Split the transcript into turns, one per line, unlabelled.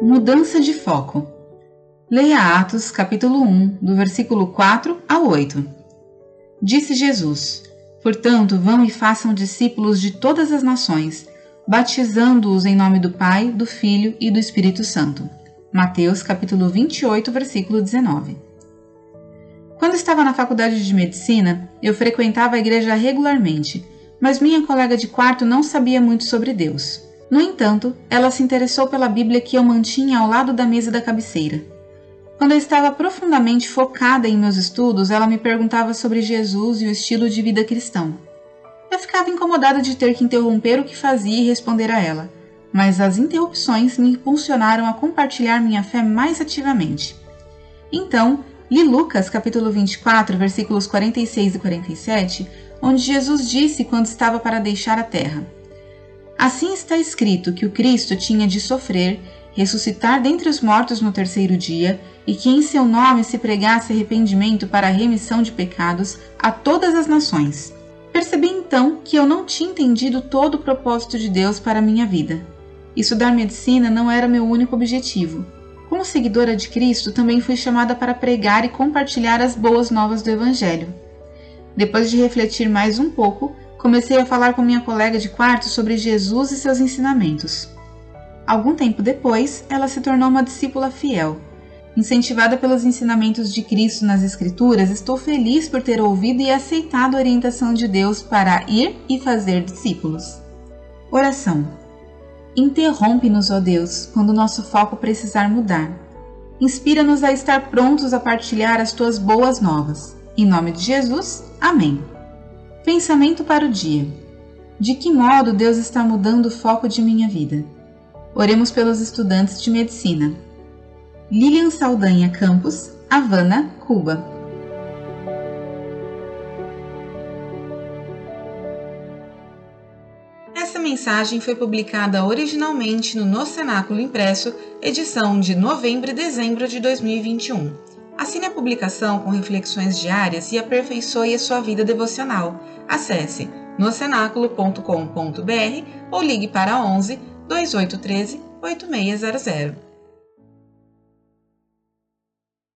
Mudança de foco. Leia Atos, capítulo 1, do versículo 4 ao 8. Disse Jesus: Portanto, vão e façam discípulos de todas as nações, batizando-os em nome do Pai, do Filho e do Espírito Santo. Mateus, capítulo 28, versículo 19. Quando estava na faculdade de medicina, eu frequentava a igreja regularmente, mas minha colega de quarto não sabia muito sobre Deus. No entanto, ela se interessou pela Bíblia que eu mantinha ao lado da mesa da cabeceira. Quando eu estava profundamente focada em meus estudos, ela me perguntava sobre Jesus e o estilo de vida cristão. Eu ficava incomodada de ter que interromper o que fazia e responder a ela, mas as interrupções me impulsionaram a compartilhar minha fé mais ativamente. Então, li Lucas capítulo 24, versículos 46 e 47, onde Jesus disse quando estava para deixar a terra: Assim está escrito que o Cristo tinha de sofrer, ressuscitar dentre os mortos no terceiro dia, e que em seu nome se pregasse arrependimento para a remissão de pecados a todas as nações. Percebi então que eu não tinha entendido todo o propósito de Deus para a minha vida. Estudar medicina não era meu único objetivo. Como seguidora de Cristo, também fui chamada para pregar e compartilhar as boas novas do Evangelho. Depois de refletir mais um pouco, comecei a falar com minha colega de quarto sobre Jesus e seus ensinamentos. Algum tempo depois, ela se tornou uma discípula fiel. Incentivada pelos ensinamentos de Cristo nas Escrituras, estou feliz por ter ouvido e aceitado a orientação de Deus para ir e fazer discípulos. Oração. Interrompe-nos, ó Deus, quando nosso foco precisar mudar. Inspira-nos a estar prontos a partilhar as tuas boas novas. Em nome de Jesus, amém. Pensamento para o dia: De que modo Deus está mudando o foco de minha vida? Oremos pelos estudantes de medicina. Lilian Saldanha Campos, Havana, Cuba. Essa mensagem foi publicada originalmente no No Cenáculo Impresso, edição de novembro e dezembro de 2021. Assine a publicação com reflexões diárias e aperfeiçoe a sua vida devocional. Acesse nocenáculo.com.br ou ligue para 11 2813 8600.